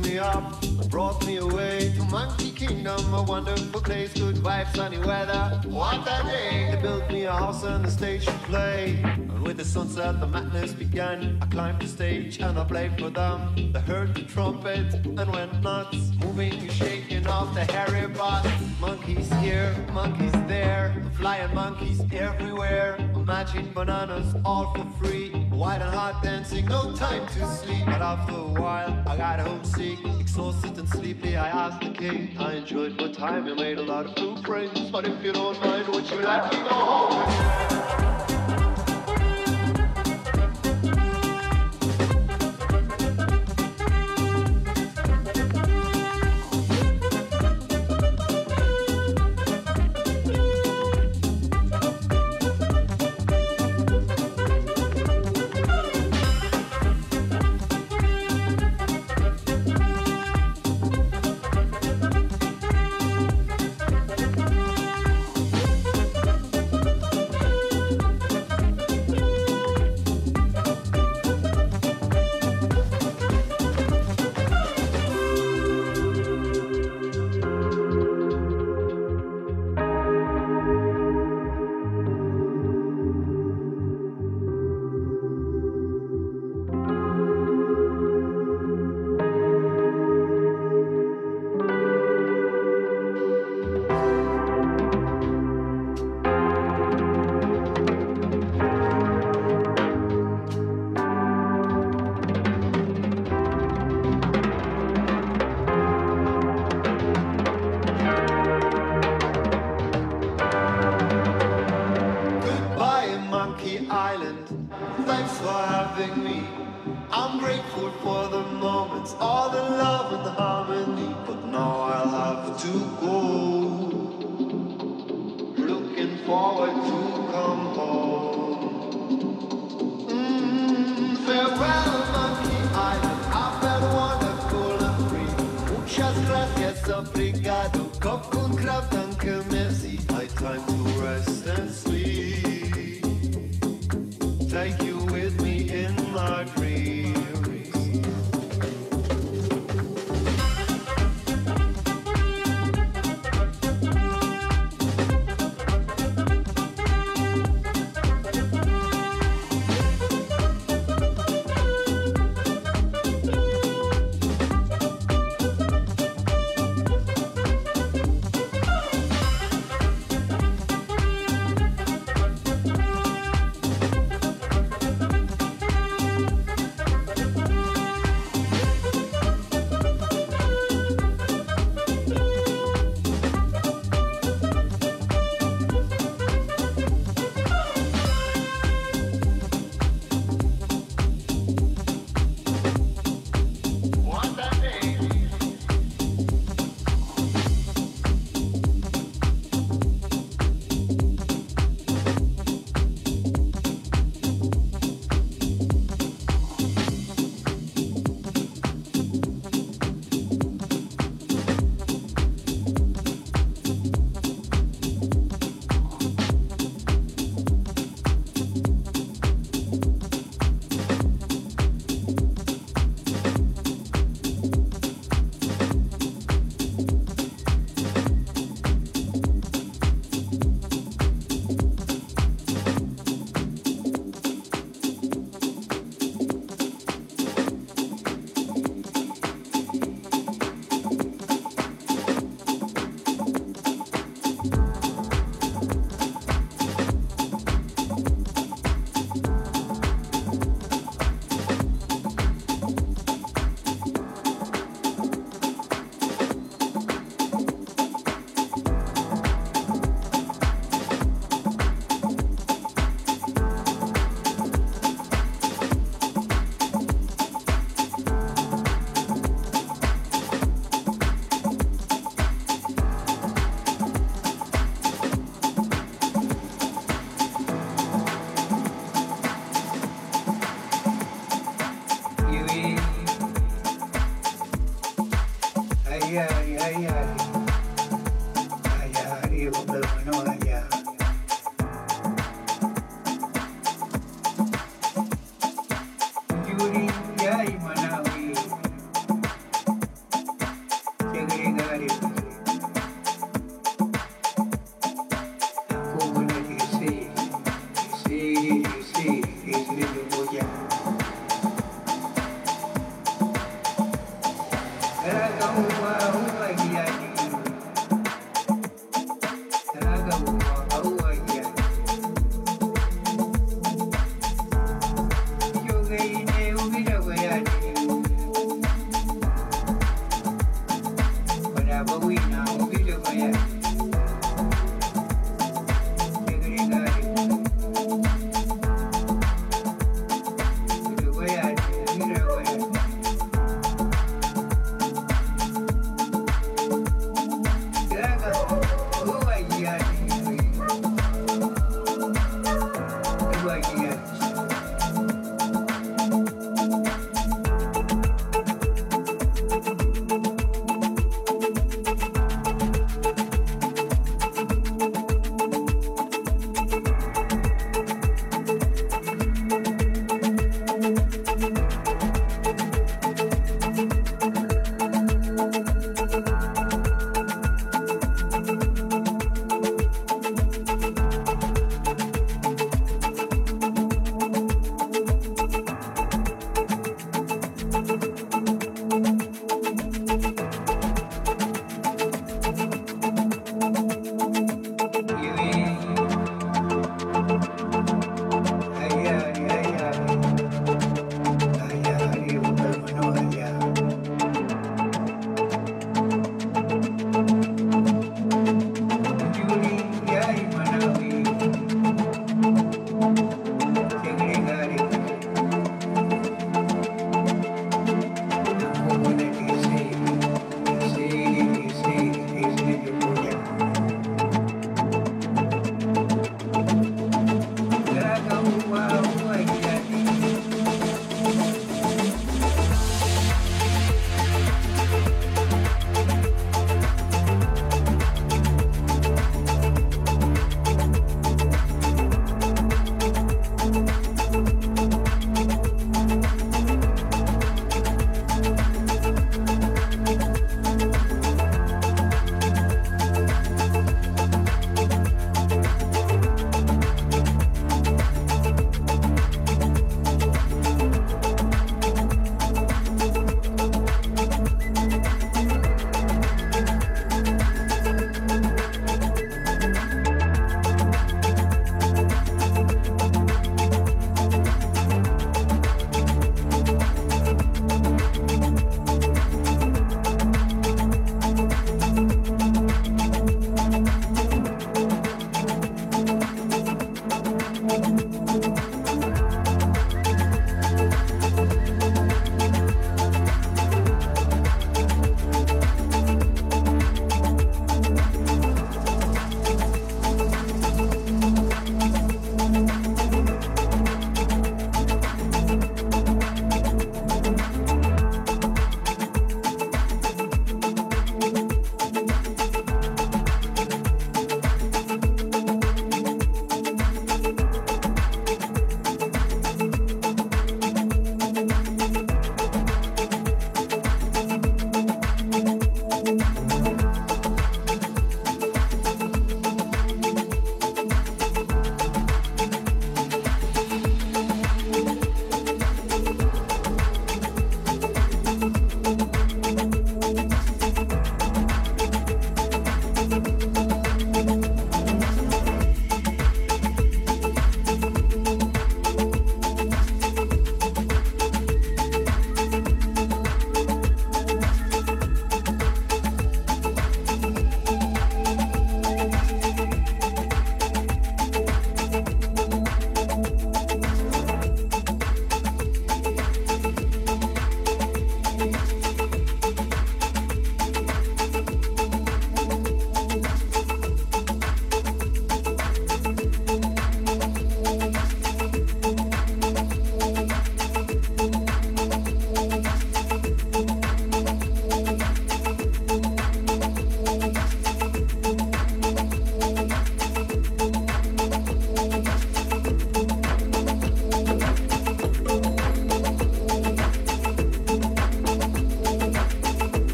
me up, brought me away to Monkey Kingdom, a wonderful place, good vibes, sunny weather. What a day! They built me a house and a stage to play. And with the sunset, the madness began. I climbed the stage and I played for them. They heard the trumpet and went nuts, moving and shaking off the hairy butt. Monkeys here, monkeys there, flying monkeys everywhere. Magic bananas all for free White and hot dancing, no time to sleep. But after a while, I got homesick, exhausted and sleepy. I asked the king. I enjoyed my time, I made a lot of new friends. But if you don't mind, would you let me go home?